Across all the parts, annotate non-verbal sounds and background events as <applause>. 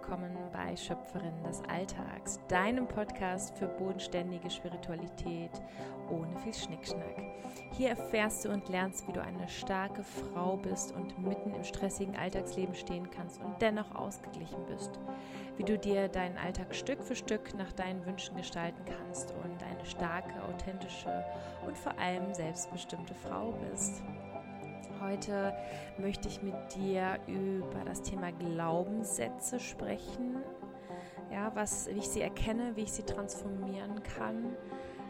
willkommen bei Schöpferin des Alltags, deinem Podcast für bodenständige Spiritualität ohne viel Schnickschnack. Hier erfährst du und lernst, wie du eine starke Frau bist und mitten im stressigen Alltagsleben stehen kannst und dennoch ausgeglichen bist. Wie du dir deinen Alltag Stück für Stück nach deinen Wünschen gestalten kannst und eine starke, authentische und vor allem selbstbestimmte Frau bist. Heute möchte ich mit dir über das Thema Glaubenssätze sprechen. Ja, was, wie ich sie erkenne, wie ich sie transformieren kann,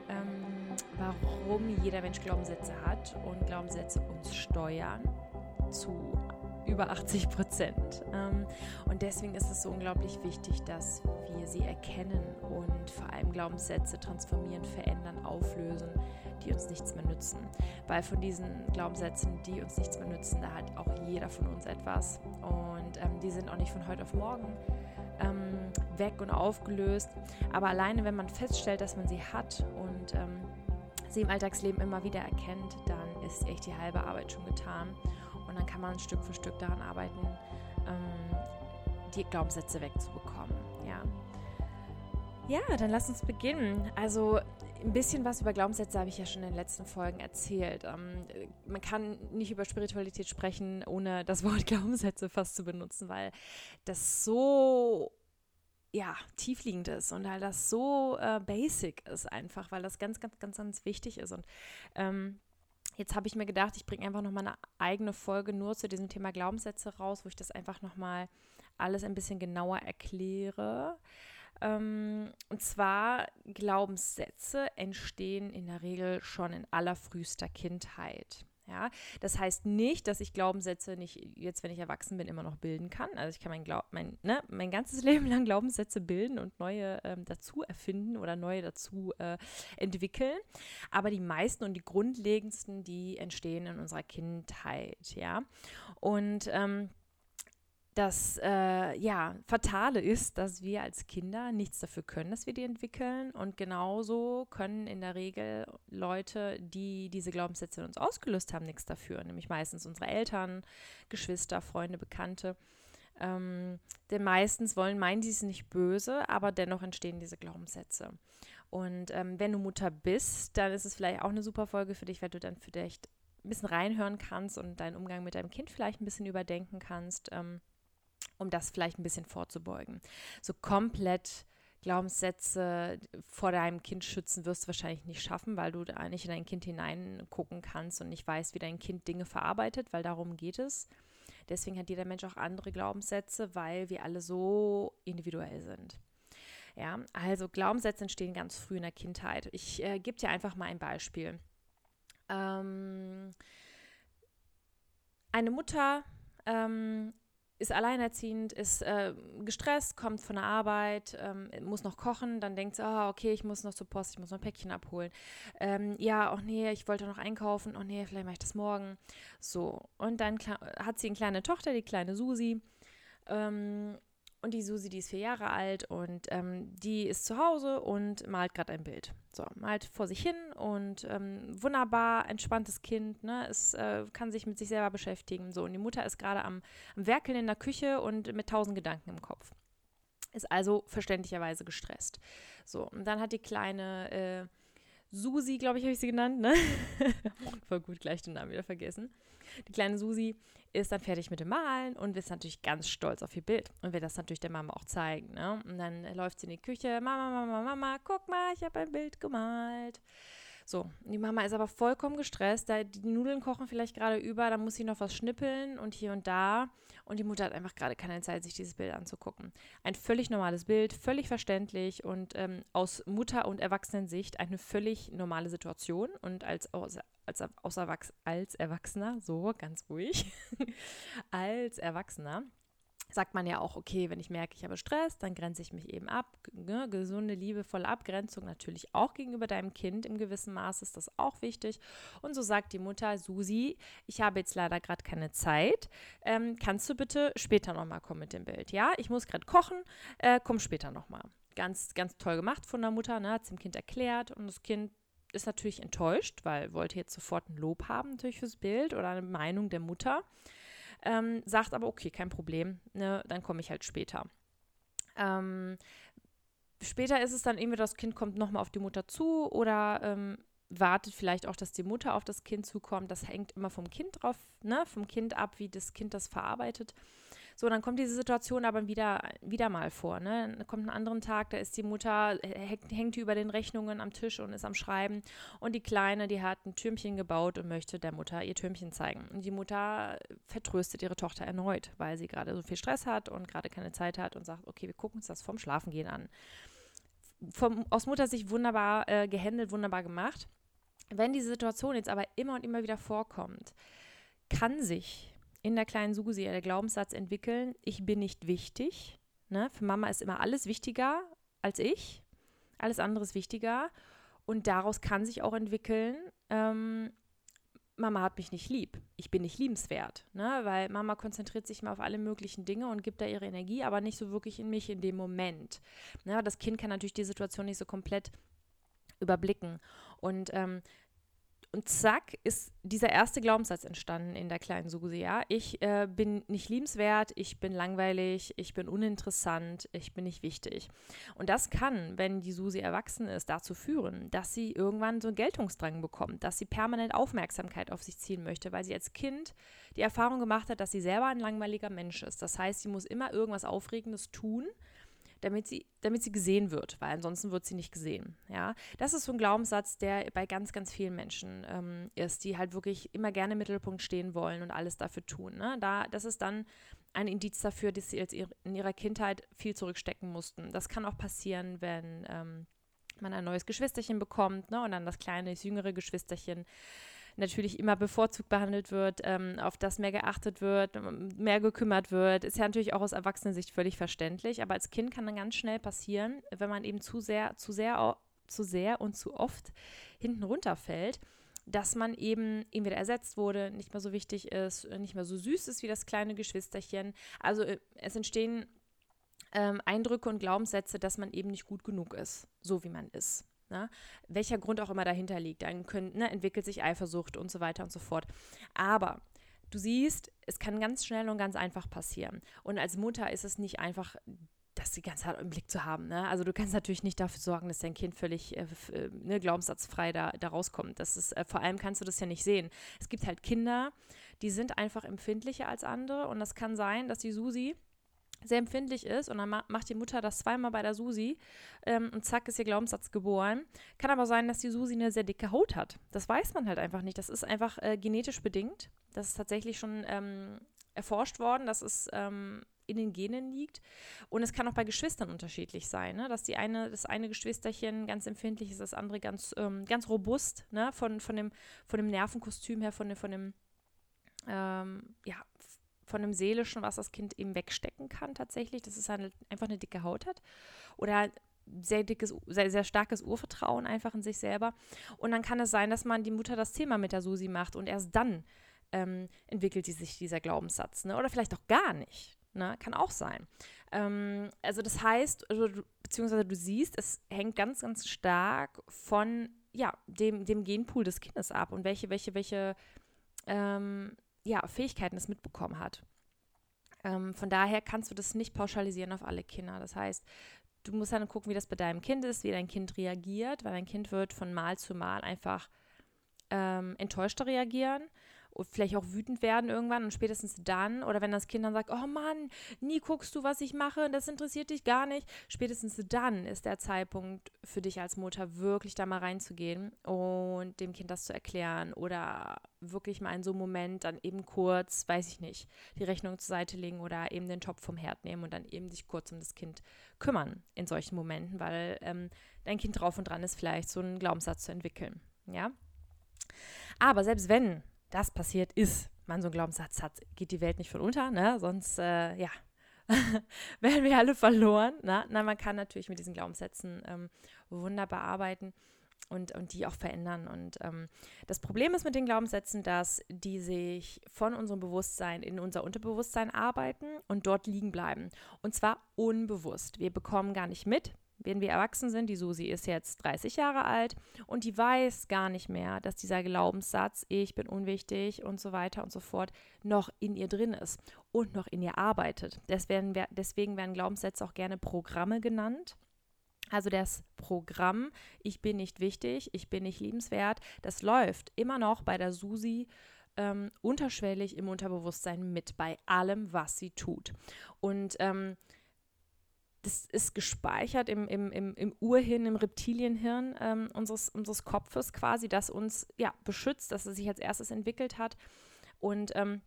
ähm, warum jeder Mensch Glaubenssätze hat und Glaubenssätze uns steuern zu über 80 Prozent. Ähm, und deswegen ist es so unglaublich wichtig, dass wir sie erkennen und vor allem Glaubenssätze transformieren, verändern, auflösen, die uns nichts mehr nützen. Weil von diesen Glaubenssätzen, die uns nichts mehr nützen, da hat auch jeder von uns etwas. Und ähm, die sind auch nicht von heute auf morgen ähm, weg und aufgelöst. Aber alleine, wenn man feststellt, dass man sie hat und sie im Alltagsleben immer wieder erkennt, dann ist echt die halbe Arbeit schon getan. Und dann kann man Stück für Stück daran arbeiten, ähm, die Glaubenssätze wegzubekommen. Ja. Ja, dann lass uns beginnen. Also ein bisschen was über Glaubenssätze habe ich ja schon in den letzten Folgen erzählt. Ähm, man kann nicht über Spiritualität sprechen, ohne das Wort <laughs> Glaubenssätze fast zu benutzen, weil das so ja, tiefliegend ist und weil das so äh, basic ist einfach, weil das ganz, ganz, ganz, ganz wichtig ist. Und ähm, jetzt habe ich mir gedacht, ich bringe einfach nochmal eine eigene Folge nur zu diesem Thema Glaubenssätze raus, wo ich das einfach nochmal alles ein bisschen genauer erkläre. Ähm, und zwar Glaubenssätze entstehen in der Regel schon in allerfrühester Kindheit. Ja, das heißt nicht, dass ich Glaubenssätze nicht jetzt, wenn ich erwachsen bin, immer noch bilden kann. Also ich kann mein, Glaub, mein, ne, mein ganzes <laughs> Leben lang Glaubenssätze bilden und neue ähm, dazu erfinden oder neue dazu äh, entwickeln. Aber die meisten und die grundlegendsten, die entstehen in unserer Kindheit. Ja, und ähm, das äh, ja, Fatale ist, dass wir als Kinder nichts dafür können, dass wir die entwickeln. Und genauso können in der Regel Leute, die diese Glaubenssätze in uns ausgelöst haben, nichts dafür. Nämlich meistens unsere Eltern, Geschwister, Freunde, Bekannte. Ähm, denn meistens wollen, meinen sie es nicht böse, aber dennoch entstehen diese Glaubenssätze. Und ähm, wenn du Mutter bist, dann ist es vielleicht auch eine super Folge für dich, weil du dann vielleicht ein bisschen reinhören kannst und deinen Umgang mit deinem Kind vielleicht ein bisschen überdenken kannst. Ähm, um das vielleicht ein bisschen vorzubeugen. So komplett Glaubenssätze vor deinem Kind schützen wirst du wahrscheinlich nicht schaffen, weil du da nicht in dein Kind hineingucken kannst und nicht weißt, wie dein Kind Dinge verarbeitet, weil darum geht es. Deswegen hat jeder Mensch auch andere Glaubenssätze, weil wir alle so individuell sind. Ja, also Glaubenssätze entstehen ganz früh in der Kindheit. Ich äh, gebe dir einfach mal ein Beispiel. Ähm, eine Mutter ähm, ist alleinerziehend, ist äh, gestresst, kommt von der Arbeit, ähm, muss noch kochen, dann denkt sie, oh, okay, ich muss noch zur Post, ich muss noch ein Päckchen abholen. Ähm, ja, oh nee, ich wollte noch einkaufen, oh nee, vielleicht mache ich das morgen. So, und dann hat sie eine kleine Tochter, die kleine Susi. Ähm, und die Susi, die ist vier Jahre alt und ähm, die ist zu Hause und malt gerade ein Bild. So, malt vor sich hin und ähm, wunderbar, entspanntes Kind, ne? Es äh, kann sich mit sich selber beschäftigen. So, und die Mutter ist gerade am, am Werkeln in der Küche und mit tausend Gedanken im Kopf. Ist also verständlicherweise gestresst. So, und dann hat die kleine äh, Susi, glaube ich, habe ich sie genannt, ne? <laughs> Voll gut, gleich den Namen wieder vergessen. Die kleine Susi ist dann fertig mit dem Malen und ist natürlich ganz stolz auf ihr Bild und will das natürlich der Mama auch zeigen. Ne? Und dann läuft sie in die Küche, Mama, Mama, Mama, guck mal, ich habe ein Bild gemalt. So, die Mama ist aber vollkommen gestresst, da die Nudeln kochen vielleicht gerade über, dann muss sie noch was schnippeln und hier und da. Und die Mutter hat einfach gerade keine Zeit, sich dieses Bild anzugucken. Ein völlig normales Bild, völlig verständlich und ähm, aus Mutter- und Erwachsenensicht eine völlig normale Situation. Und als, als, als, als Erwachsener, so ganz ruhig, <laughs> als Erwachsener sagt man ja auch, okay, wenn ich merke, ich habe Stress, dann grenze ich mich eben ab. Ne? Gesunde, liebevolle Abgrenzung natürlich auch gegenüber deinem Kind im gewissen Maß ist das auch wichtig. Und so sagt die Mutter, Susi, ich habe jetzt leider gerade keine Zeit. Ähm, kannst du bitte später nochmal kommen mit dem Bild? Ja, ich muss gerade kochen, äh, komm später nochmal. Ganz, ganz toll gemacht von der Mutter, ne? hat es dem Kind erklärt und das Kind ist natürlich enttäuscht, weil wollte jetzt sofort ein Lob haben natürlich fürs Bild oder eine Meinung der Mutter. Ähm, sagt aber, okay, kein Problem, ne, dann komme ich halt später. Ähm, später ist es dann irgendwie, das Kind kommt nochmal auf die Mutter zu oder ähm, wartet vielleicht auch, dass die Mutter auf das Kind zukommt. Das hängt immer vom Kind drauf, ne, vom Kind ab, wie das Kind das verarbeitet. So, dann kommt diese Situation aber wieder, wieder mal vor. Ne? Dann kommt ein anderen Tag, da ist die Mutter, hängt, hängt über den Rechnungen am Tisch und ist am Schreiben. Und die Kleine, die hat ein Türmchen gebaut und möchte der Mutter ihr Türmchen zeigen. Und die Mutter vertröstet ihre Tochter erneut, weil sie gerade so viel Stress hat und gerade keine Zeit hat und sagt, okay, wir gucken uns das vom Schlafengehen an. Vom, aus Muttersicht wunderbar äh, gehandelt, wunderbar gemacht. Wenn diese Situation jetzt aber immer und immer wieder vorkommt, kann sich in der kleinen Susi der Glaubenssatz entwickeln, ich bin nicht wichtig. Ne? Für Mama ist immer alles wichtiger als ich. Alles andere ist wichtiger. Und daraus kann sich auch entwickeln, ähm, Mama hat mich nicht lieb. Ich bin nicht liebenswert. Ne? Weil Mama konzentriert sich mal auf alle möglichen Dinge und gibt da ihre Energie, aber nicht so wirklich in mich in dem Moment. Ne? Das Kind kann natürlich die Situation nicht so komplett überblicken. Und ähm, und zack ist dieser erste Glaubenssatz entstanden in der kleinen Susi. Ja, ich äh, bin nicht liebenswert, ich bin langweilig, ich bin uninteressant, ich bin nicht wichtig. Und das kann, wenn die Susi erwachsen ist, dazu führen, dass sie irgendwann so einen Geltungsdrang bekommt, dass sie permanent Aufmerksamkeit auf sich ziehen möchte, weil sie als Kind die Erfahrung gemacht hat, dass sie selber ein langweiliger Mensch ist. Das heißt, sie muss immer irgendwas Aufregendes tun, damit sie, damit sie gesehen wird, weil ansonsten wird sie nicht gesehen. Ja, das ist so ein Glaubenssatz, der bei ganz, ganz vielen Menschen ähm, ist, die halt wirklich immer gerne im Mittelpunkt stehen wollen und alles dafür tun. Ne? Da, das ist dann ein Indiz dafür, dass sie in ihrer Kindheit viel zurückstecken mussten. Das kann auch passieren, wenn ähm, man ein neues Geschwisterchen bekommt ne? und dann das kleine, das jüngere Geschwisterchen natürlich immer bevorzugt behandelt wird, ähm, auf das mehr geachtet wird, mehr gekümmert wird, ist ja natürlich auch aus Erwachsenensicht völlig verständlich. Aber als Kind kann dann ganz schnell passieren, wenn man eben zu sehr, zu sehr, zu sehr und zu oft hinten runterfällt, dass man eben entweder ersetzt wurde, nicht mehr so wichtig ist, nicht mehr so süß ist wie das kleine Geschwisterchen. Also äh, es entstehen ähm, Eindrücke und Glaubenssätze, dass man eben nicht gut genug ist, so wie man ist. Ne? Welcher Grund auch immer dahinter liegt. Dann können, ne, entwickelt sich Eifersucht und so weiter und so fort. Aber du siehst, es kann ganz schnell und ganz einfach passieren. Und als Mutter ist es nicht einfach das die ganze Zeit im Blick zu haben. Ne? Also du kannst natürlich nicht dafür sorgen, dass dein Kind völlig äh, äh, ne, glaubenssatzfrei da, da rauskommt. Das ist, äh, vor allem kannst du das ja nicht sehen. Es gibt halt Kinder, die sind einfach empfindlicher als andere und das kann sein, dass die Susi sehr empfindlich ist und dann macht die Mutter das zweimal bei der Susi ähm, und zack ist ihr Glaubenssatz geboren. Kann aber sein, dass die Susi eine sehr dicke Haut hat. Das weiß man halt einfach nicht. Das ist einfach äh, genetisch bedingt. Das ist tatsächlich schon ähm, erforscht worden, dass es ähm, in den Genen liegt. Und es kann auch bei Geschwistern unterschiedlich sein, ne? dass die eine, das eine Geschwisterchen ganz empfindlich ist, das andere ganz, ähm, ganz robust, ne? von, von, dem, von dem Nervenkostüm her, von dem, von dem ähm, ja, von dem Seelischen, was das Kind eben wegstecken kann tatsächlich, dass es halt einfach eine dicke Haut hat oder sehr dickes, sehr, sehr starkes Urvertrauen einfach in sich selber. Und dann kann es sein, dass man die Mutter das Thema mit der Susi macht und erst dann ähm, entwickelt sich dieser Glaubenssatz. Ne? Oder vielleicht auch gar nicht. Ne? Kann auch sein. Ähm, also das heißt, also, beziehungsweise du siehst, es hängt ganz, ganz stark von ja, dem, dem Genpool des Kindes ab und welche, welche, welche ähm, ja, Fähigkeiten es mitbekommen hat. Ähm, von daher kannst du das nicht pauschalisieren auf alle Kinder. Das heißt, du musst dann gucken, wie das bei deinem Kind ist, wie dein Kind reagiert, weil dein Kind wird von Mal zu Mal einfach ähm, enttäuschter reagieren und vielleicht auch wütend werden irgendwann und spätestens dann oder wenn das Kind dann sagt, oh Mann, nie guckst du, was ich mache, das interessiert dich gar nicht, spätestens dann ist der Zeitpunkt für dich als Mutter wirklich da mal reinzugehen und dem Kind das zu erklären oder wirklich mal in so einem Moment dann eben kurz, weiß ich nicht, die Rechnung zur Seite legen oder eben den Topf vom Herd nehmen und dann eben sich kurz um das Kind kümmern in solchen Momenten, weil ähm, dein Kind drauf und dran ist, vielleicht so einen Glaubenssatz zu entwickeln. Ja. Aber selbst wenn das passiert ist, man so einen Glaubenssatz hat, geht die Welt nicht von unter, ne? Sonst, äh, ja, <laughs> wären wir alle verloren. Ne? Na, man kann natürlich mit diesen Glaubenssätzen ähm, wunderbar arbeiten und, und die auch verändern. Und ähm, das Problem ist mit den Glaubenssätzen, dass die sich von unserem Bewusstsein in unser Unterbewusstsein arbeiten und dort liegen bleiben. Und zwar unbewusst. Wir bekommen gar nicht mit, wenn wir erwachsen sind, die Susi ist jetzt 30 Jahre alt und die weiß gar nicht mehr, dass dieser Glaubenssatz, ich bin unwichtig und so weiter und so fort, noch in ihr drin ist und noch in ihr arbeitet. Deswegen, deswegen werden Glaubenssätze auch gerne Programme genannt. Also das Programm, ich bin nicht wichtig, ich bin nicht liebenswert, das läuft immer noch bei der Susi ähm, unterschwellig im Unterbewusstsein mit, bei allem, was sie tut. Und ähm, das ist gespeichert im, im, im, im Urhirn, im Reptilienhirn ähm, unseres, unseres Kopfes quasi, das uns ja beschützt, dass es sich als erstes entwickelt hat. Und ähm,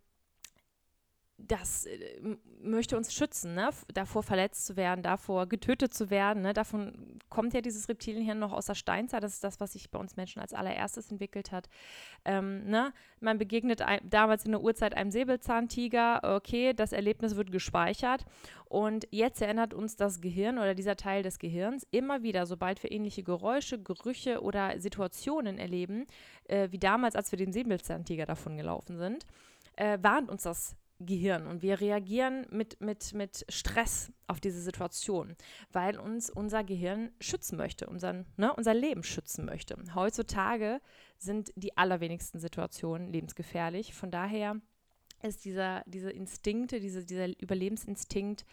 das äh, möchte uns schützen, ne? davor verletzt zu werden, davor getötet zu werden. Ne? Davon kommt ja dieses Reptilienhirn noch aus der Steinzeit. Das ist das, was sich bei uns Menschen als allererstes entwickelt hat. Ähm, ne? Man begegnet ein, damals in der Urzeit einem Säbelzahntiger. Okay, das Erlebnis wird gespeichert. Und jetzt erinnert uns das Gehirn oder dieser Teil des Gehirns immer wieder, sobald wir ähnliche Geräusche, Gerüche oder Situationen erleben, äh, wie damals, als wir den Säbelzahntiger davon gelaufen sind, äh, warnt uns das Gehirn und wir reagieren mit, mit, mit Stress auf diese Situation, weil uns unser Gehirn schützen möchte, unseren, ne, unser Leben schützen möchte. Heutzutage sind die allerwenigsten Situationen lebensgefährlich. Von daher ist dieser, diese Instinkte, diese, dieser Überlebensinstinkt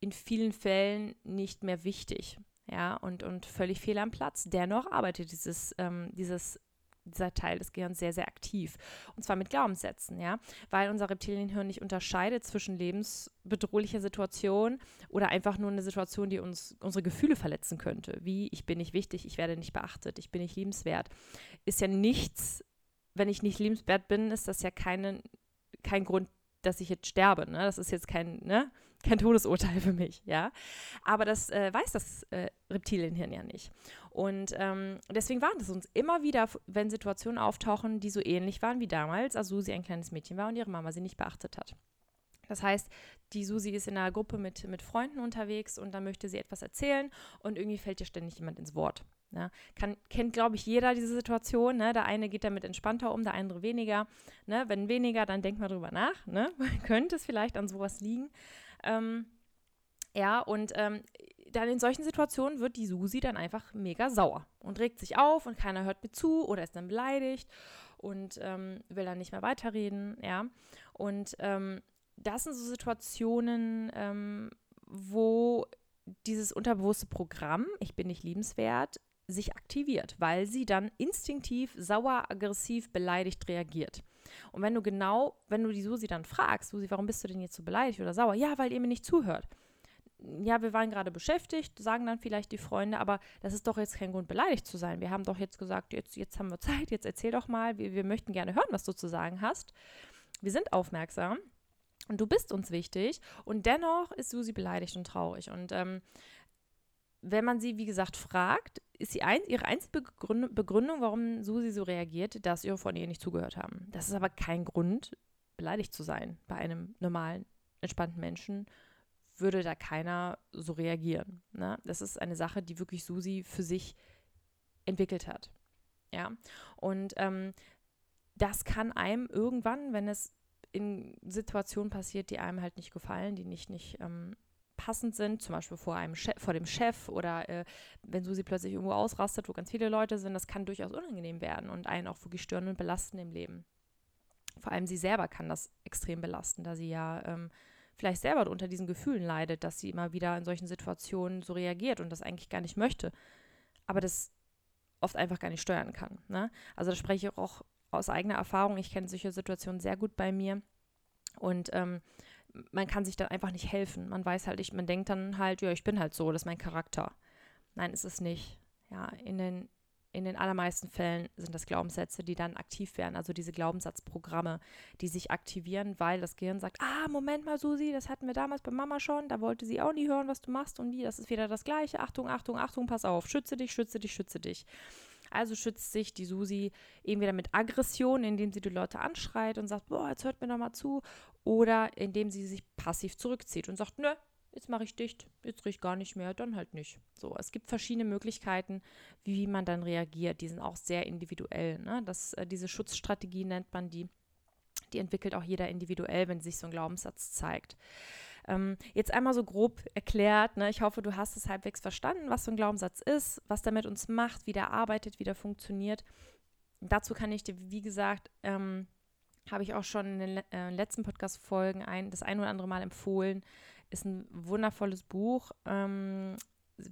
in vielen Fällen nicht mehr wichtig. Ja, und, und völlig fehl am Platz. Dennoch arbeitet dieses, ähm, dieses dieser Teil des Gehirns sehr, sehr aktiv. Und zwar mit Glaubenssätzen, ja, weil unser Reptilienhirn nicht unterscheidet zwischen lebensbedrohlicher Situation oder einfach nur eine Situation, die uns unsere Gefühle verletzen könnte, wie ich bin nicht wichtig, ich werde nicht beachtet, ich bin nicht liebenswert. Ist ja nichts, wenn ich nicht liebenswert bin, ist das ja keine, kein Grund, dass ich jetzt sterbe. Ne? Das ist jetzt kein, ne? kein Todesurteil für mich, ja. Aber das äh, weiß das äh, Reptilienhirn ja nicht. Und ähm, deswegen warnt es uns immer wieder, wenn Situationen auftauchen, die so ähnlich waren wie damals, als Susi ein kleines Mädchen war und ihre Mama sie nicht beachtet hat. Das heißt, die Susi ist in einer Gruppe mit, mit Freunden unterwegs und dann möchte sie etwas erzählen und irgendwie fällt ihr ständig jemand ins Wort. Ne? Kann, kennt, glaube ich, jeder diese Situation. Ne? Der eine geht damit entspannter um, der andere weniger. Ne? Wenn weniger, dann denkt mal drüber nach. Ne? <laughs> Könnte es vielleicht an sowas liegen. Ähm, ja, und ähm, dann in solchen Situationen wird die Susi dann einfach mega sauer und regt sich auf und keiner hört mir zu oder ist dann beleidigt und ähm, will dann nicht mehr weiterreden, ja. Und ähm, das sind so Situationen, ähm, wo dieses unterbewusste Programm, ich bin nicht liebenswert, sich aktiviert, weil sie dann instinktiv, sauer, aggressiv, beleidigt reagiert. Und wenn du genau, wenn du die Susi dann fragst, Susi, warum bist du denn jetzt so beleidigt oder sauer? Ja, weil ihr mir nicht zuhört. Ja, wir waren gerade beschäftigt, sagen dann vielleicht die Freunde, aber das ist doch jetzt kein Grund, beleidigt zu sein. Wir haben doch jetzt gesagt, jetzt, jetzt haben wir Zeit, jetzt erzähl doch mal, wir, wir möchten gerne hören, was du zu sagen hast. Wir sind aufmerksam und du bist uns wichtig und dennoch ist Susi beleidigt und traurig. Und ähm, wenn man sie, wie gesagt, fragt, ist sie ein, ihre einzige Begründung, warum Susi so reagiert, dass ihre Freunde ihr nicht zugehört haben. Das ist aber kein Grund, beleidigt zu sein. Bei einem normalen, entspannten Menschen würde da keiner so reagieren. Ne? Das ist eine Sache, die wirklich Susi für sich entwickelt hat. Ja, und ähm, das kann einem irgendwann, wenn es in Situationen passiert, die einem halt nicht gefallen, die nicht, nicht ähm, passend sind, zum Beispiel vor, einem Chef, vor dem Chef oder äh, wenn Susi plötzlich irgendwo ausrastet, wo ganz viele Leute sind, das kann durchaus unangenehm werden und einen auch wirklich stören und belasten im Leben. Vor allem sie selber kann das extrem belasten, da sie ja ähm, vielleicht selber unter diesen Gefühlen leidet, dass sie immer wieder in solchen Situationen so reagiert und das eigentlich gar nicht möchte, aber das oft einfach gar nicht steuern kann. Ne? Also da spreche ich auch aus eigener Erfahrung. Ich kenne solche Situationen sehr gut bei mir und ähm, man kann sich dann einfach nicht helfen. Man weiß halt, ich, man denkt dann halt, ja, ich bin halt so, das ist mein Charakter. Nein, ist es nicht. Ja, in den, in den allermeisten Fällen sind das Glaubenssätze, die dann aktiv werden, also diese Glaubenssatzprogramme, die sich aktivieren, weil das Gehirn sagt, ah, Moment mal, Susi, das hatten wir damals bei Mama schon, da wollte sie auch nie hören, was du machst und wie, das ist wieder das Gleiche. Achtung, Achtung, Achtung, pass auf, schütze dich, schütze dich, schütze dich. Also schützt sich die Susi entweder mit Aggression, indem sie die Leute anschreit und sagt, boah, jetzt hört mir doch mal zu, oder indem sie sich passiv zurückzieht und sagt, nö, jetzt mache ich dicht, jetzt rieche ich gar nicht mehr, dann halt nicht. So, es gibt verschiedene Möglichkeiten, wie man dann reagiert. Die sind auch sehr individuell. Ne? Das, äh, diese Schutzstrategie nennt man die. Die entwickelt auch jeder individuell, wenn sich so ein Glaubenssatz zeigt. Ähm, jetzt einmal so grob erklärt, ne? ich hoffe, du hast es halbwegs verstanden, was so ein Glaubenssatz ist, was der mit uns macht, wie der arbeitet, wie der funktioniert. Dazu kann ich dir, wie gesagt, ähm, habe ich auch schon in den äh, letzten Podcast-Folgen ein, das ein oder andere Mal empfohlen. Ist ein wundervolles Buch ähm,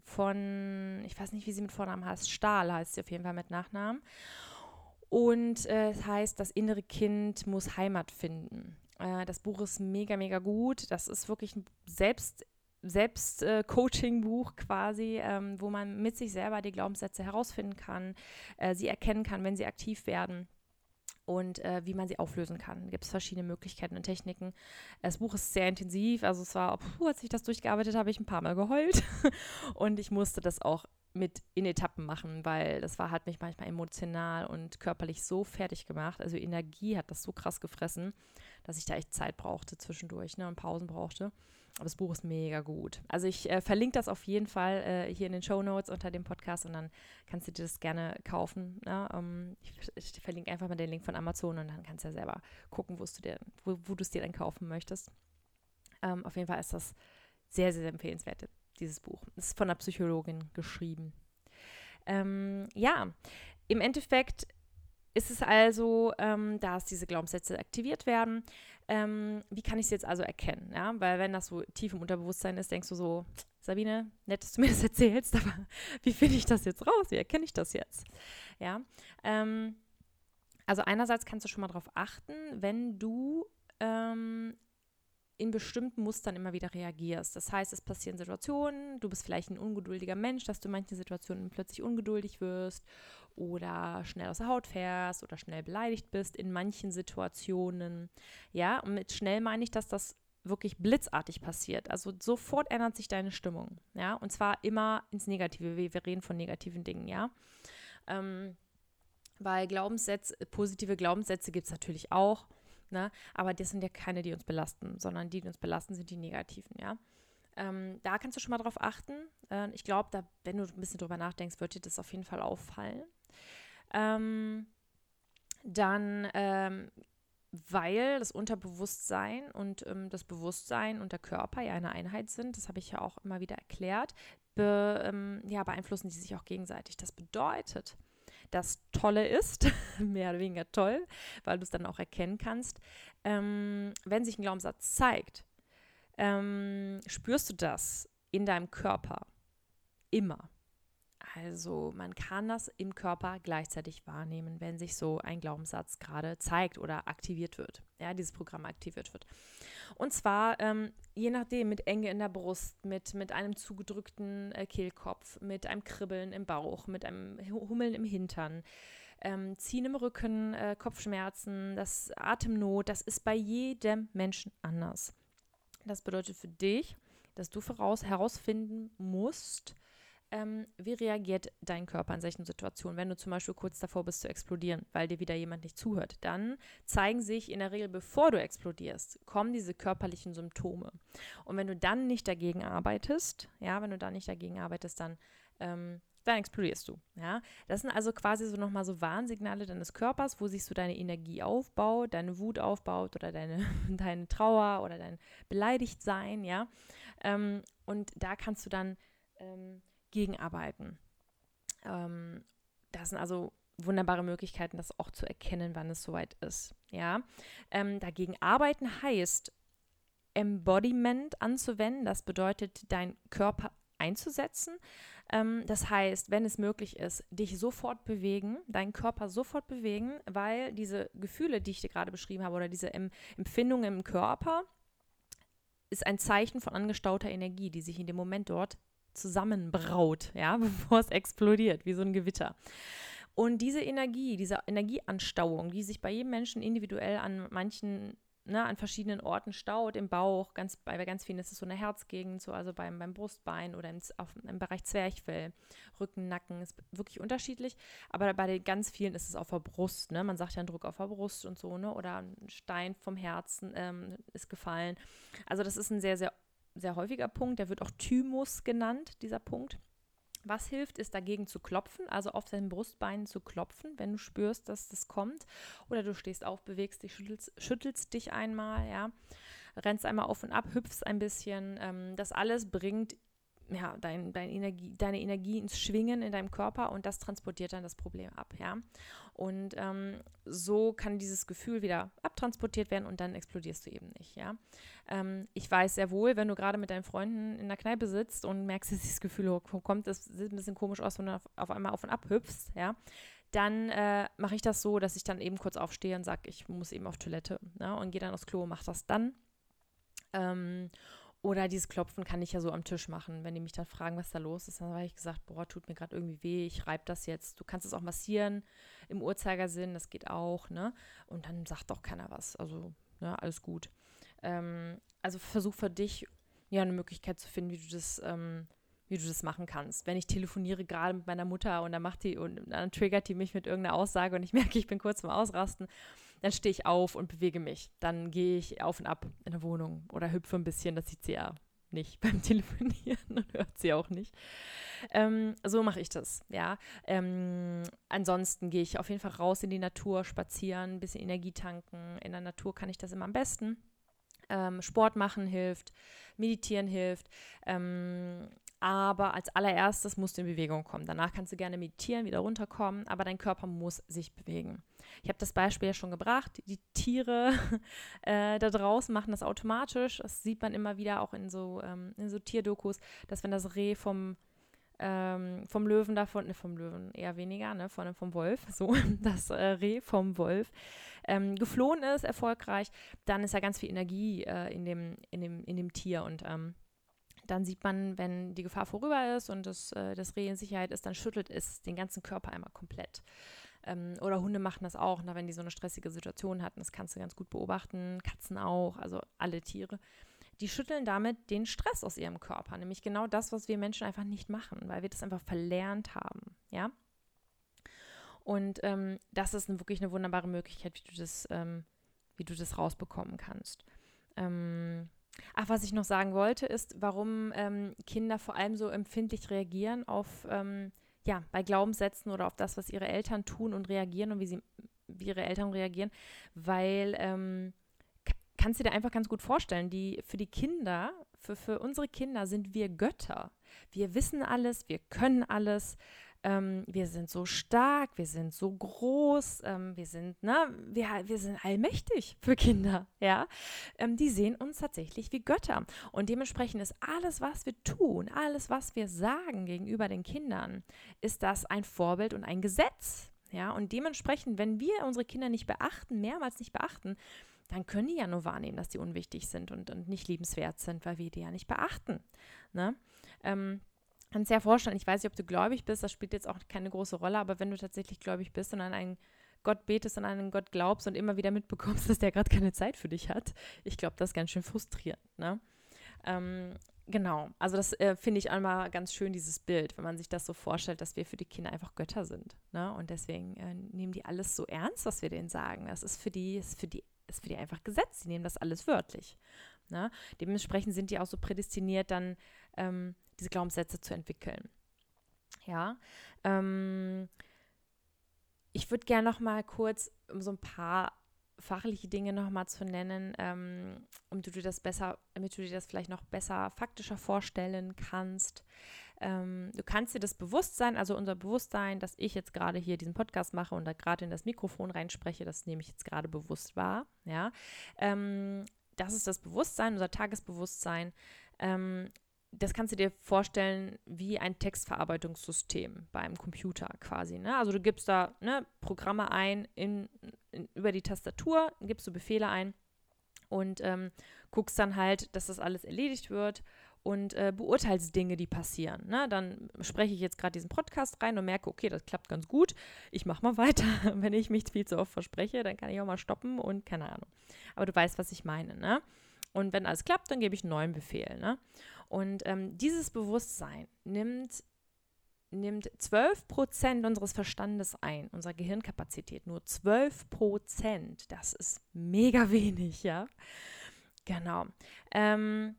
von, ich weiß nicht, wie sie mit Vornamen heißt, Stahl heißt sie auf jeden Fall mit Nachnamen. Und äh, es heißt, das innere Kind muss Heimat finden. Äh, das Buch ist mega, mega gut. Das ist wirklich ein Selbst- Selbst-Coaching-Buch quasi, ähm, wo man mit sich selber die Glaubenssätze herausfinden kann, äh, sie erkennen kann, wenn sie aktiv werden und äh, wie man sie auflösen kann. Gibt es verschiedene Möglichkeiten und Techniken. Das Buch ist sehr intensiv, also es war, puh, als ich das durchgearbeitet habe, ich ein paar Mal geheult <laughs> und ich musste das auch mit in Etappen machen, weil das war hat mich manchmal emotional und körperlich so fertig gemacht. Also Energie hat das so krass gefressen, dass ich da echt Zeit brauchte zwischendurch ne, und Pausen brauchte. Aber das Buch ist mega gut. Also ich äh, verlinke das auf jeden Fall äh, hier in den Show Notes unter dem Podcast und dann kannst du dir das gerne kaufen. Ne? Ähm, ich, ich, verlinke einfach mal den Link von Amazon und dann kannst du ja selber gucken, du dir, wo, wo du es dir dann kaufen möchtest. Ähm, auf jeden Fall ist das sehr, sehr empfehlenswert, dieses Buch. Es ist von einer Psychologin geschrieben. Ähm, ja, im Endeffekt ist es also, ähm, dass diese Glaubenssätze aktiviert werden. Ähm, wie kann ich es jetzt also erkennen? Ja? Weil wenn das so tief im Unterbewusstsein ist, denkst du so, Sabine, nett, dass du mir das <laughs> erzählst, aber wie finde ich das jetzt raus? Wie erkenne ich das jetzt? Ja. Ähm, also einerseits kannst du schon mal darauf achten, wenn du ähm, in bestimmten Mustern immer wieder reagierst. Das heißt, es passieren Situationen, du bist vielleicht ein ungeduldiger Mensch, dass du in manchen Situationen plötzlich ungeduldig wirst oder schnell aus der Haut fährst oder schnell beleidigt bist in manchen Situationen. Ja, und mit schnell meine ich, dass das wirklich blitzartig passiert. Also sofort ändert sich deine Stimmung. Ja, und zwar immer ins Negative. Wir, wir reden von negativen Dingen, ja. Ähm, weil Glaubenssätze, positive Glaubenssätze gibt es natürlich auch, ne? aber das sind ja keine, die uns belasten, sondern die, die uns belasten, sind die negativen, ja. Ähm, da kannst du schon mal drauf achten. Äh, ich glaube, wenn du ein bisschen drüber nachdenkst, wird dir das auf jeden Fall auffallen. Ähm, dann, ähm, weil das Unterbewusstsein und ähm, das Bewusstsein und der Körper ja eine Einheit sind, das habe ich ja auch immer wieder erklärt, be, ähm, ja, beeinflussen die sich auch gegenseitig. Das bedeutet, das Tolle ist, <laughs> mehr oder weniger toll, weil du es dann auch erkennen kannst, ähm, wenn sich ein Glaubenssatz zeigt, ähm, spürst du das in deinem Körper immer. Also man kann das im Körper gleichzeitig wahrnehmen, wenn sich so ein Glaubenssatz gerade zeigt oder aktiviert wird. Ja, dieses Programm aktiviert wird. Und zwar ähm, je nachdem mit Enge in der Brust, mit, mit einem zugedrückten äh, Kehlkopf, mit einem Kribbeln im Bauch, mit einem Hummeln im Hintern, ähm, Ziehen im Rücken, äh, Kopfschmerzen, das Atemnot, das ist bei jedem Menschen anders. Das bedeutet für dich, dass du voraus herausfinden musst, ähm, wie reagiert dein Körper in solchen Situationen, wenn du zum Beispiel kurz davor bist zu explodieren, weil dir wieder jemand nicht zuhört. Dann zeigen sich in der Regel, bevor du explodierst, kommen diese körperlichen Symptome. Und wenn du dann nicht dagegen arbeitest, ja, wenn du dann nicht dagegen arbeitest, dann ähm, dann explodierst du. Ja? Das sind also quasi so nochmal so Warnsignale deines Körpers, wo sich so deine Energie aufbaut, deine Wut aufbaut oder deine, <laughs> deine Trauer oder dein Beleidigtsein, ja. Ähm, und da kannst du dann ähm, gegenarbeiten. Ähm, das sind also wunderbare Möglichkeiten, das auch zu erkennen, wann es soweit ist. Ja, ähm, dagegen arbeiten heißt Embodiment anzuwenden. Das bedeutet, deinen Körper einzusetzen. Ähm, das heißt, wenn es möglich ist, dich sofort bewegen, deinen Körper sofort bewegen, weil diese Gefühle, die ich dir gerade beschrieben habe, oder diese em Empfindungen im Körper, ist ein Zeichen von angestauter Energie, die sich in dem Moment dort zusammenbraut, ja, <laughs> bevor es explodiert, wie so ein Gewitter. Und diese Energie, diese Energieanstauung, die sich bei jedem Menschen individuell an manchen, ne, an verschiedenen Orten staut, im Bauch, ganz, bei ganz vielen ist es so eine Herzgegend, so also beim, beim Brustbein oder im, auf, im Bereich Zwerchfell, Rücken, Nacken, ist wirklich unterschiedlich. Aber bei den ganz vielen ist es auf der Brust, ne? Man sagt ja einen Druck auf der Brust und so, ne? Oder ein Stein vom Herzen ähm, ist gefallen. Also das ist ein sehr, sehr sehr häufiger Punkt, der wird auch Thymus genannt, dieser Punkt. Was hilft, ist dagegen zu klopfen, also auf deinen Brustbeinen zu klopfen, wenn du spürst, dass das kommt. Oder du stehst auf, bewegst dich, schüttelst, schüttelst dich einmal, ja. rennst einmal auf und ab, hüpfst ein bisschen. Ähm, das alles bringt ja, dein, dein Energie, deine Energie ins Schwingen in deinem Körper und das transportiert dann das Problem ab, ja. Und ähm, so kann dieses Gefühl wieder abtransportiert werden und dann explodierst du eben nicht, ja. Ähm, ich weiß sehr wohl, wenn du gerade mit deinen Freunden in der Kneipe sitzt und merkst, <laughs> dass dieses Gefühl hochkommt, das sieht ein bisschen komisch aus, wenn du auf, auf einmal auf und ab hüpfst, ja, dann äh, mache ich das so, dass ich dann eben kurz aufstehe und sage, ich muss eben auf Toilette ne, und gehe dann aufs Klo und mache das dann. Ähm, oder dieses Klopfen kann ich ja so am Tisch machen. Wenn die mich dann fragen, was da los ist, dann habe ich gesagt, boah, tut mir gerade irgendwie weh, ich reibe das jetzt. Du kannst es auch massieren im Uhrzeigersinn, das geht auch, ne? Und dann sagt auch keiner was. Also, ne, alles gut. Ähm, also versuch für dich ja eine Möglichkeit zu finden, wie du das, ähm, wie du das machen kannst. Wenn ich telefoniere gerade mit meiner Mutter und dann macht die und dann triggert die mich mit irgendeiner Aussage und ich <laughs> merke, ich bin kurz zum Ausrasten, dann stehe ich auf und bewege mich. Dann gehe ich auf und ab in der Wohnung oder hüpfe ein bisschen. Das sieht sie ja nicht <laughs> beim Telefonieren und hört sie auch nicht. Ähm, so mache ich das, ja. Ähm, ansonsten gehe ich auf jeden Fall raus in die Natur, spazieren, ein bisschen Energie tanken. In der Natur kann ich das immer am besten. Ähm, Sport machen hilft, meditieren hilft. Ähm, aber als allererstes musst du in Bewegung kommen. Danach kannst du gerne meditieren, wieder runterkommen, aber dein Körper muss sich bewegen. Ich habe das Beispiel ja schon gebracht. Die Tiere <laughs> äh, da draußen machen das automatisch. Das sieht man immer wieder auch in so, ähm, in so Tierdokus, dass wenn das Reh vom ähm, vom Löwen davon, ne, vom Löwen eher weniger, ne, von, vom Wolf, <laughs> so, das äh, Reh vom Wolf, ähm, geflohen ist, erfolgreich, dann ist ja ganz viel Energie äh, in, dem, in, dem, in dem Tier und ähm, dann sieht man, wenn die Gefahr vorüber ist und das, äh, das Reh in Sicherheit ist, dann schüttelt es den ganzen Körper einmal komplett. Ähm, oder Hunde machen das auch, na, wenn die so eine stressige Situation hatten. Das kannst du ganz gut beobachten. Katzen auch, also alle Tiere. Die schütteln damit den Stress aus ihrem Körper. Nämlich genau das, was wir Menschen einfach nicht machen, weil wir das einfach verlernt haben. Ja. Und ähm, das ist eine, wirklich eine wunderbare Möglichkeit, wie du das, ähm, wie du das rausbekommen kannst. Ähm, Ach, was ich noch sagen wollte, ist, warum ähm, Kinder vor allem so empfindlich reagieren auf, ähm, ja, bei Glaubenssätzen oder auf das, was ihre Eltern tun und reagieren und wie sie, wie ihre Eltern reagieren, weil, ähm, kannst du dir einfach ganz gut vorstellen, die, für die Kinder, für, für unsere Kinder sind wir Götter. Wir wissen alles, wir können alles, ähm, wir sind so stark, wir sind so groß, ähm, wir sind, ne, wir, wir sind allmächtig für Kinder, ja. Ähm, die sehen uns tatsächlich wie Götter. Und dementsprechend ist alles, was wir tun, alles, was wir sagen gegenüber den Kindern, ist das ein Vorbild und ein Gesetz. Ja, und dementsprechend, wenn wir unsere Kinder nicht beachten, mehrmals nicht beachten, dann können die ja nur wahrnehmen, dass die unwichtig sind und, und nicht liebenswert sind, weil wir die ja nicht beachten. Ne? Ähm, kannst dir ja vorstellen, ich weiß nicht, ob du gläubig bist, das spielt jetzt auch keine große Rolle, aber wenn du tatsächlich gläubig bist und an einen Gott betest und an einen Gott glaubst und immer wieder mitbekommst, <laughs> dass der gerade keine Zeit für dich hat, ich glaube, das ist ganz schön frustrierend. Ne? Ähm, genau, also das äh, finde ich einmal ganz schön, dieses Bild, wenn man sich das so vorstellt, dass wir für die Kinder einfach Götter sind. Ne? Und deswegen äh, nehmen die alles so ernst, was wir denen sagen. Das ist für die, ist für die, ist für die einfach Gesetz. Sie nehmen das alles wörtlich. Ne? Dementsprechend sind die auch so prädestiniert, dann ähm, diese Glaubenssätze zu entwickeln. Ja, ähm, ich würde gerne noch mal kurz um so ein paar fachliche Dinge noch mal zu nennen, ähm, um du dir das besser, damit du dir das vielleicht noch besser faktischer vorstellen kannst. Ähm, du kannst dir das Bewusstsein, also unser Bewusstsein, dass ich jetzt gerade hier diesen Podcast mache und da gerade in das Mikrofon reinspreche, das nehme ich jetzt gerade bewusst wahr. Ja, ähm, das ist das Bewusstsein, unser Tagesbewusstsein. Ähm, das kannst du dir vorstellen wie ein Textverarbeitungssystem beim Computer quasi. Ne? Also du gibst da ne, Programme ein in, in, über die Tastatur, gibst du Befehle ein und ähm, guckst dann halt, dass das alles erledigt wird und äh, beurteilst Dinge, die passieren. Ne? Dann spreche ich jetzt gerade diesen Podcast rein und merke, okay, das klappt ganz gut. Ich mache mal <laughs> weiter. Wenn ich mich viel zu oft verspreche, dann kann ich auch mal stoppen und keine Ahnung. Aber du weißt, was ich meine. Ne? Und wenn alles klappt, dann gebe ich einen neuen Befehl. Ne? Und ähm, dieses Bewusstsein nimmt, nimmt 12 Prozent unseres Verstandes ein, unserer Gehirnkapazität. Nur 12 Prozent. Das ist mega wenig, ja. Genau. Ähm,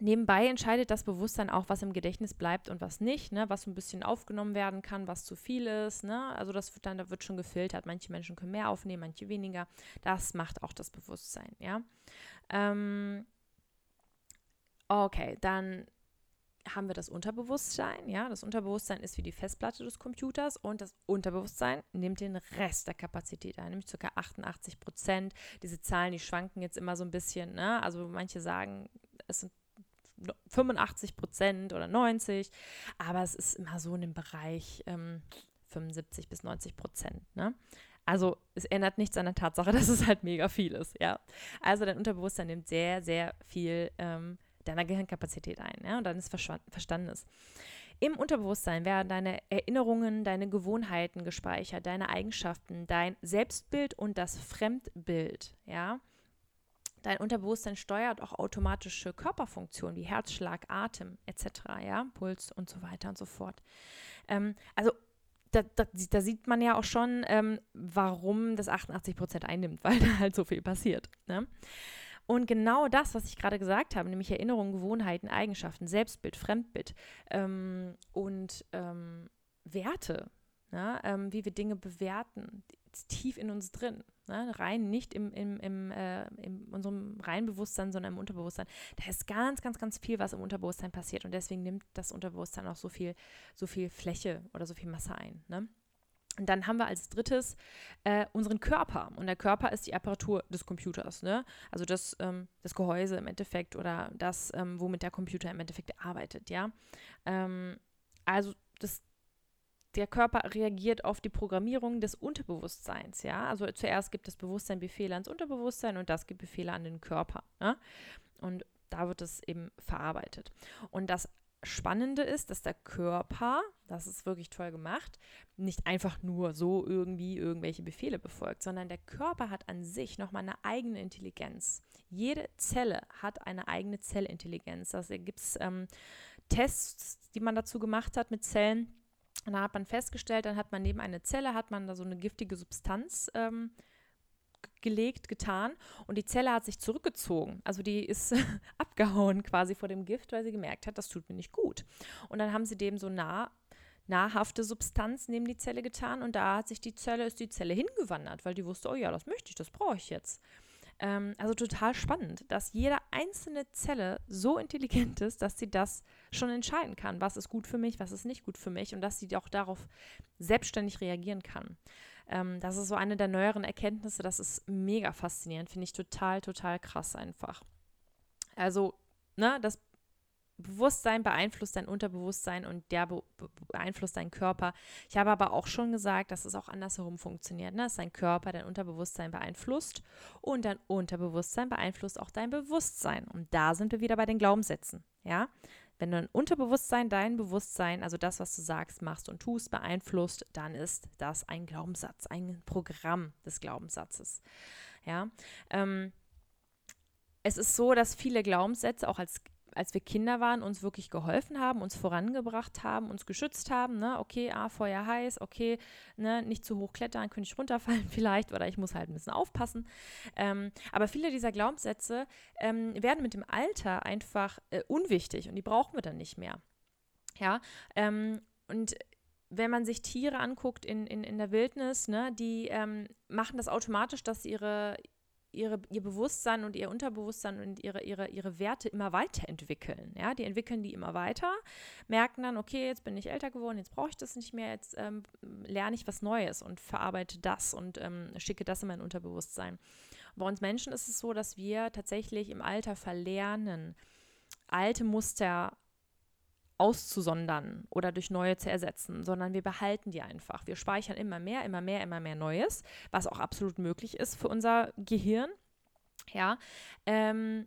Nebenbei entscheidet das Bewusstsein auch, was im Gedächtnis bleibt und was nicht, ne? was so ein bisschen aufgenommen werden kann, was zu viel ist. Ne? Also das wird dann, da wird schon gefiltert. Manche Menschen können mehr aufnehmen, manche weniger. Das macht auch das Bewusstsein, ja. Ähm, okay, dann haben wir das Unterbewusstsein. Ja, das Unterbewusstsein ist wie die Festplatte des Computers und das Unterbewusstsein nimmt den Rest der Kapazität ein, nämlich ca. 88 Prozent. Diese Zahlen, die schwanken jetzt immer so ein bisschen. Ne? Also manche sagen, es sind 85 Prozent oder 90, aber es ist immer so in dem Bereich ähm, 75 bis 90 Prozent. Ne? Also es ändert nichts an der Tatsache, <laughs> dass es halt mega viel ist. Ja, also dein Unterbewusstsein nimmt sehr, sehr viel ähm, deiner Gehirnkapazität ein ja, und deines Verstandes. Im Unterbewusstsein werden deine Erinnerungen, deine Gewohnheiten gespeichert, deine Eigenschaften, dein Selbstbild und das Fremdbild, ja. Dein Unterbewusstsein steuert auch automatische Körperfunktionen wie Herzschlag, Atem etc., ja, Puls und so weiter und so fort. Ähm, also da, da, da, sieht man ja auch schon, ähm, warum das 88 Prozent einnimmt, <laughs> weil da halt so viel passiert. Ne? Und genau das, was ich gerade gesagt habe, nämlich Erinnerungen, Gewohnheiten, Eigenschaften, Selbstbild, Fremdbild ähm, und ähm, Werte, ja, ähm, wie wir Dinge bewerten, tief in uns drin. Ne? Rein nicht im, im, im, äh, in unserem reinen Bewusstsein, sondern im Unterbewusstsein. Da ist ganz, ganz, ganz viel, was im Unterbewusstsein passiert. Und deswegen nimmt das Unterbewusstsein auch so viel, so viel Fläche oder so viel Masse ein. Ne? Und dann haben wir als drittes äh, unseren Körper. Und der Körper ist die Apparatur des Computers. Ne? Also das, ähm, das Gehäuse im Endeffekt oder das, ähm, womit der Computer im Endeffekt arbeitet. Ja? Ähm, also das, der Körper reagiert auf die Programmierung des Unterbewusstseins. Ja? Also zuerst gibt das Bewusstsein Befehle ans Unterbewusstsein und das gibt Befehle an den Körper. Ne? Und da wird es eben verarbeitet. Und das Spannende ist, dass der Körper, das ist wirklich toll gemacht, nicht einfach nur so irgendwie irgendwelche Befehle befolgt, sondern der Körper hat an sich nochmal eine eigene Intelligenz. Jede Zelle hat eine eigene Zellintelligenz. Also gibt es ähm, Tests, die man dazu gemacht hat mit Zellen. Und da hat man festgestellt, dann hat man neben eine Zelle, hat man da so eine giftige Substanz ähm, gelegt, getan und die Zelle hat sich zurückgezogen. Also die ist <laughs> abgehauen quasi vor dem Gift, weil sie gemerkt hat, das tut mir nicht gut. Und dann haben sie dem so nah nahrhafte Substanz neben die Zelle getan und da hat sich die Zelle, ist die Zelle hingewandert, weil die wusste, oh ja, das möchte ich, das brauche ich jetzt. Ähm, also total spannend, dass jede einzelne Zelle so intelligent ist, dass sie das schon entscheiden kann, was ist gut für mich, was ist nicht gut für mich und dass sie auch darauf selbstständig reagieren kann. Ähm, das ist so eine der neueren Erkenntnisse. Das ist mega faszinierend. Finde ich total, total krass einfach. Also, ne, das Bewusstsein beeinflusst dein Unterbewusstsein und der be beeinflusst deinen Körper. Ich habe aber auch schon gesagt, dass es auch andersherum funktioniert, ne? dass dein Körper dein Unterbewusstsein beeinflusst und dein Unterbewusstsein beeinflusst auch dein Bewusstsein. Und da sind wir wieder bei den Glaubenssätzen. Ja, wenn dein Unterbewusstsein dein Bewusstsein, also das, was du sagst, machst und tust, beeinflusst, dann ist das ein Glaubenssatz, ein Programm des Glaubenssatzes. Ja, ähm, es ist so, dass viele Glaubenssätze auch als als wir Kinder waren, uns wirklich geholfen haben, uns vorangebracht haben, uns geschützt haben. Ne? Okay, ah, Feuer heiß, okay, ne, nicht zu hoch klettern, könnte ich runterfallen <laughs> vielleicht oder ich muss halt ein bisschen aufpassen. Ähm, aber viele dieser Glaubenssätze ähm, werden mit dem Alter einfach äh, unwichtig und die brauchen wir dann nicht mehr. Ja, ähm, und wenn man sich Tiere anguckt in, in, in der Wildnis, ne, die ähm, machen das automatisch, dass ihre, ihre, ihr Bewusstsein und ihr Unterbewusstsein und ihre, ihre, ihre Werte immer weiterentwickeln. Ja? Die entwickeln die immer weiter, merken dann, okay, jetzt bin ich älter geworden, jetzt brauche ich das nicht mehr, jetzt ähm, lerne ich was Neues und verarbeite das und ähm, schicke das in mein Unterbewusstsein. bei uns Menschen ist es so, dass wir tatsächlich im Alter verlernen, alte Muster auszusondern oder durch neue zu ersetzen, sondern wir behalten die einfach. Wir speichern immer mehr, immer mehr, immer mehr Neues, was auch absolut möglich ist für unser Gehirn. Ja, ähm,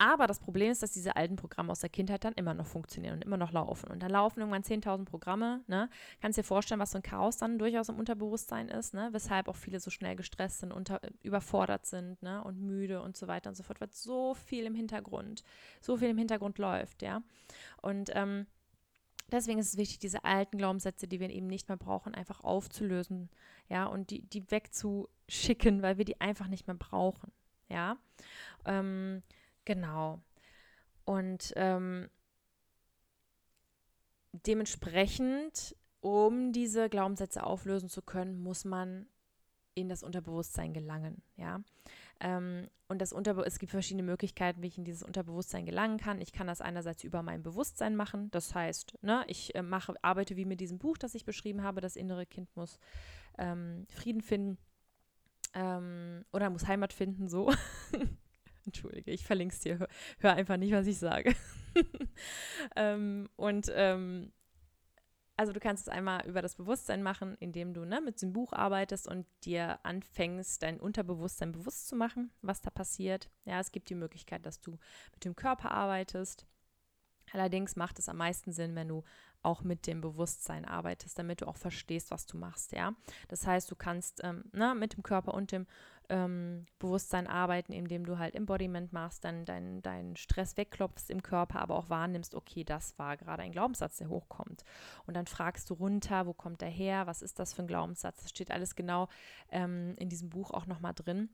aber das Problem ist, dass diese alten Programme aus der Kindheit dann immer noch funktionieren und immer noch laufen. Und dann laufen irgendwann 10.000 Programme. Ne? Kannst dir vorstellen, was so ein Chaos dann durchaus im Unterbewusstsein ist, ne? weshalb auch viele so schnell gestresst sind, unter, überfordert sind ne? und müde und so weiter und so fort, weil so viel im Hintergrund, so viel im Hintergrund läuft. ja. Und ähm, deswegen ist es wichtig, diese alten Glaubenssätze, die wir eben nicht mehr brauchen, einfach aufzulösen, ja, und die, die wegzuschicken, weil wir die einfach nicht mehr brauchen, ja. Ähm, Genau. Und ähm, dementsprechend, um diese Glaubenssätze auflösen zu können, muss man in das Unterbewusstsein gelangen. Ja. Ähm, und das Unterbe es gibt verschiedene Möglichkeiten, wie ich in dieses Unterbewusstsein gelangen kann. Ich kann das einerseits über mein Bewusstsein machen. Das heißt, ne, ich äh, mache, arbeite wie mit diesem Buch, das ich beschrieben habe. Das innere Kind muss ähm, Frieden finden ähm, oder muss Heimat finden, so. <laughs> Entschuldige, ich verlinke es dir. Hör, hör, einfach nicht, was ich sage. <laughs> ähm, und ähm, also du kannst es einmal über das Bewusstsein machen, indem du ne, mit dem Buch arbeitest und dir anfängst, dein Unterbewusstsein bewusst zu machen, was da passiert. Ja, es gibt die Möglichkeit, dass du mit dem Körper arbeitest. Allerdings macht es am meisten Sinn, wenn du auch mit dem Bewusstsein arbeitest, damit du auch verstehst, was du machst, ja. Das heißt, du kannst ähm, na, ne, mit dem Körper und dem ähm, Bewusstsein arbeiten, indem du halt Embodiment machst, dann deinen dein Stress wegklopfst im Körper, aber auch wahrnimmst, okay, das war gerade ein Glaubenssatz, der hochkommt. Und dann fragst du runter, wo kommt der her, was ist das für ein Glaubenssatz? Das steht alles genau ähm, in diesem Buch auch nochmal drin.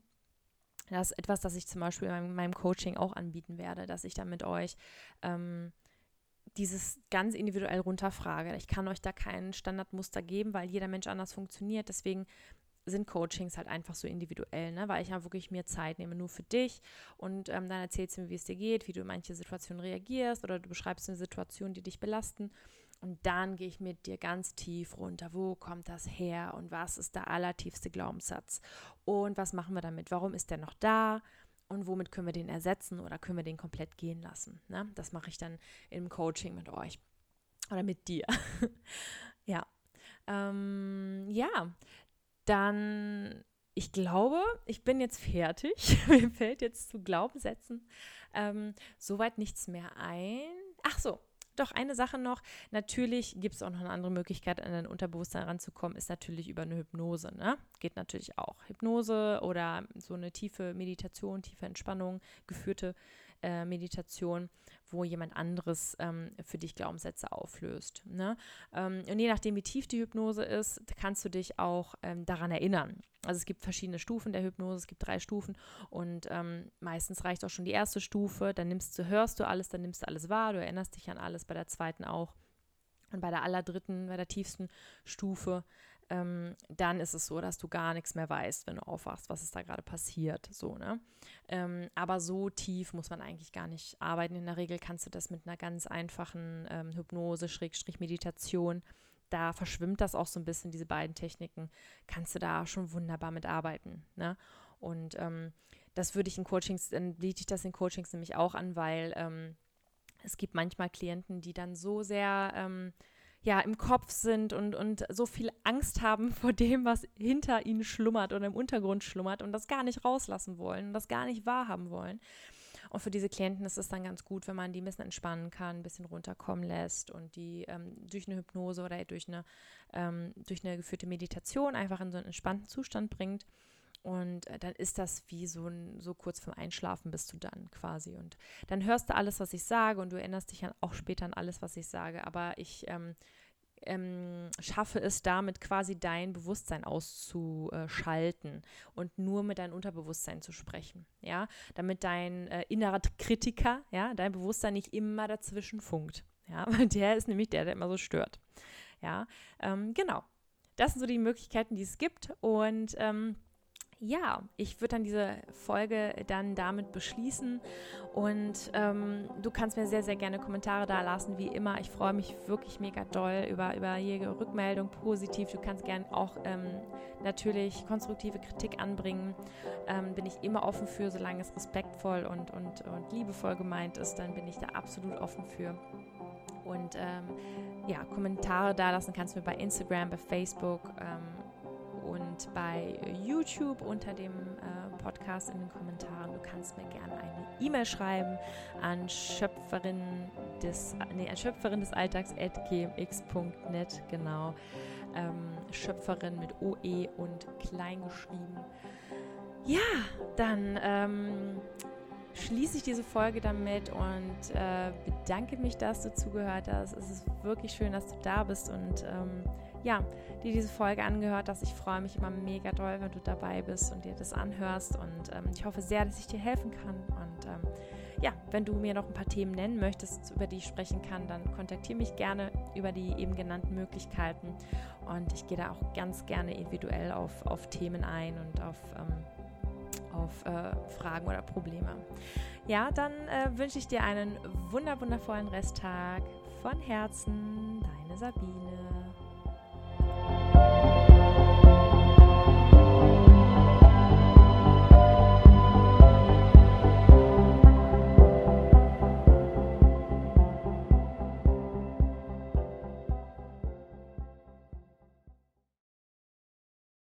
Das ist etwas, das ich zum Beispiel in meinem, Coaching auch anbieten werde, dass ich dann mit euch ähm, dieses ganz individuell runterfrage. Ich kann euch da kein Standardmuster geben, weil jeder Mensch anders funktioniert. Deswegen sind Coachings halt einfach so individuell, ne? weil ich ja wirklich mir Zeit nehme, nur für dich und ähm, dann erzählst du mir, wie es dir geht, wie du in manche Situationen reagierst oder du beschreibst eine Situation, die dich belasten und dann gehe ich mit dir ganz tief runter. Wo kommt das her und was ist der allertiefste Glaubenssatz und was machen wir damit? Warum ist der noch da? und womit können wir den ersetzen oder können wir den komplett gehen lassen. Ne? Das mache ich dann im Coaching mit euch oder mit dir. <laughs> ja. Ähm, ja, dann, ich glaube, ich bin jetzt fertig. <laughs> Mir fällt jetzt zu Glaubenssätzen ähm, soweit nichts mehr ein. Ach so, doch, eine Sache noch. Natürlich gibt es auch noch eine andere Möglichkeit, an dein Unterbewusstsein ranzukommen, ist natürlich über eine Hypnose. Ne? Geht natürlich auch. Hypnose oder so eine tiefe Meditation, tiefe Entspannung, geführte äh, Meditation, wo jemand anderes ähm, für dich Glaubenssätze auflöst. Ne? Ähm, und je nachdem, wie tief die Hypnose ist, kannst du dich auch ähm, daran erinnern. Also es gibt verschiedene Stufen der Hypnose, es gibt drei Stufen und ähm, meistens reicht auch schon die erste Stufe, dann nimmst du, hörst du alles, dann nimmst du alles wahr, du erinnerst dich an alles, bei der zweiten auch. Und bei der allerdritten, bei der tiefsten Stufe ähm, dann ist es so, dass du gar nichts mehr weißt, wenn du aufwachst, was ist da gerade passiert. So, ne? Ähm, aber so tief muss man eigentlich gar nicht arbeiten. In der Regel kannst du das mit einer ganz einfachen ähm, Hypnose, Schrägstrich Meditation, da verschwimmt das auch so ein bisschen, diese beiden Techniken, kannst du da schon wunderbar mit arbeiten. Ne? Und ähm, das würde ich in Coachings, dann biete ich das in Coachings nämlich auch an, weil ähm, es gibt manchmal Klienten, die dann so sehr ähm, ja, im Kopf sind und, und so viel Angst haben vor dem, was hinter ihnen schlummert oder im Untergrund schlummert und das gar nicht rauslassen wollen und das gar nicht wahrhaben wollen. Und für diese Klienten ist es dann ganz gut, wenn man die ein bisschen entspannen kann, ein bisschen runterkommen lässt und die ähm, durch eine Hypnose oder durch eine, ähm, durch eine geführte Meditation einfach in so einen entspannten Zustand bringt. Und äh, dann ist das wie so, ein, so kurz vorm Einschlafen bist du dann quasi. Und dann hörst du alles, was ich sage und du erinnerst dich auch später an alles, was ich sage. Aber ich ähm, ähm, schaffe es damit quasi dein Bewusstsein auszuschalten und nur mit deinem Unterbewusstsein zu sprechen, ja, damit dein äh, innerer Kritiker, ja, dein Bewusstsein nicht immer dazwischen funkt, ja, <laughs> weil der ist nämlich der, der immer so stört, ja, ähm, genau. Das sind so die Möglichkeiten, die es gibt und ähm, ja, ich würde dann diese Folge dann damit beschließen und ähm, du kannst mir sehr, sehr gerne Kommentare da lassen, wie immer. Ich freue mich wirklich mega doll über, über jede Rückmeldung, positiv. Du kannst gerne auch ähm, natürlich konstruktive Kritik anbringen. Ähm, bin ich immer offen für, solange es respektvoll und, und, und liebevoll gemeint ist, dann bin ich da absolut offen für. Und ähm, ja, Kommentare da lassen kannst du mir bei Instagram, bei Facebook ähm, und bei YouTube unter dem äh, Podcast in den Kommentaren. Du kannst mir gerne eine E-Mail schreiben an Schöpferin des, nee, an Schöpferin des Alltags at gmx.net, genau. Ähm, Schöpferin mit OE und klein geschrieben. Ja, dann ähm, schließe ich diese Folge damit und äh, bedanke mich, dass du zugehört hast. Es ist wirklich schön, dass du da bist und ähm, ja, dir diese Folge angehört hast. Ich freue mich immer mega doll, wenn du dabei bist und dir das anhörst. Und ähm, ich hoffe sehr, dass ich dir helfen kann. Und ähm, ja, wenn du mir noch ein paar Themen nennen möchtest, über die ich sprechen kann, dann kontaktiere mich gerne über die eben genannten Möglichkeiten. Und ich gehe da auch ganz gerne individuell auf, auf Themen ein und auf, ähm, auf äh, Fragen oder Probleme. Ja, dann äh, wünsche ich dir einen wunder wundervollen Resttag. Von Herzen, deine Sabine. thank you